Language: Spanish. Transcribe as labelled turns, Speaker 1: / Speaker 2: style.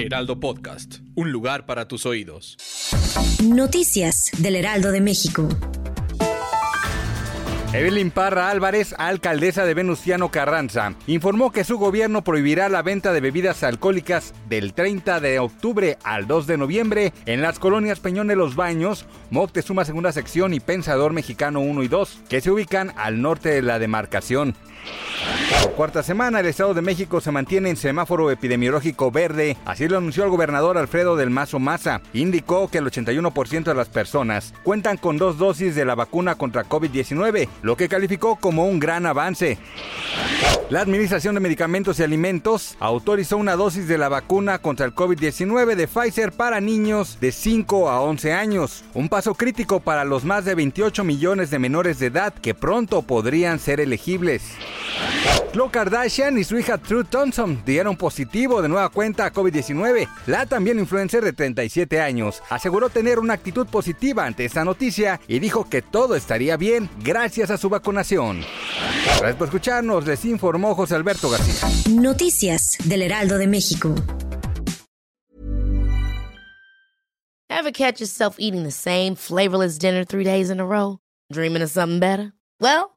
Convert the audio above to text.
Speaker 1: Heraldo Podcast, un lugar para tus oídos.
Speaker 2: Noticias del Heraldo de México.
Speaker 3: Evelyn Parra Álvarez, alcaldesa de Venustiano Carranza, informó que su gobierno prohibirá la venta de bebidas alcohólicas del 30 de octubre al 2 de noviembre en las colonias Peñón de los Baños, Moctezuma Segunda Sección y Pensador Mexicano 1 y 2, que se ubican al norte de la demarcación. Cuarta semana, el Estado de México se mantiene en semáforo epidemiológico verde, así lo anunció el gobernador Alfredo del Mazo Maza. Indicó que el 81% de las personas cuentan con dos dosis de la vacuna contra COVID-19, lo que calificó como un gran avance. La Administración de Medicamentos y Alimentos autorizó una dosis de la vacuna contra el COVID-19 de Pfizer para niños de 5 a 11 años, un paso crítico para los más de 28 millones de menores de edad que pronto podrían ser elegibles. Khloe Kardashian y su hija True Thompson dieron positivo de nueva cuenta a COVID-19. La también influencer de 37 años aseguró tener una actitud positiva ante esta noticia y dijo que todo estaría bien gracias a su vacunación. Gracias por escucharnos, les informó José Alberto García.
Speaker 2: Noticias del Heraldo de México.
Speaker 4: Ever catch yourself eating the same flavorless dinner three days in a row? Dreaming of something better? Well,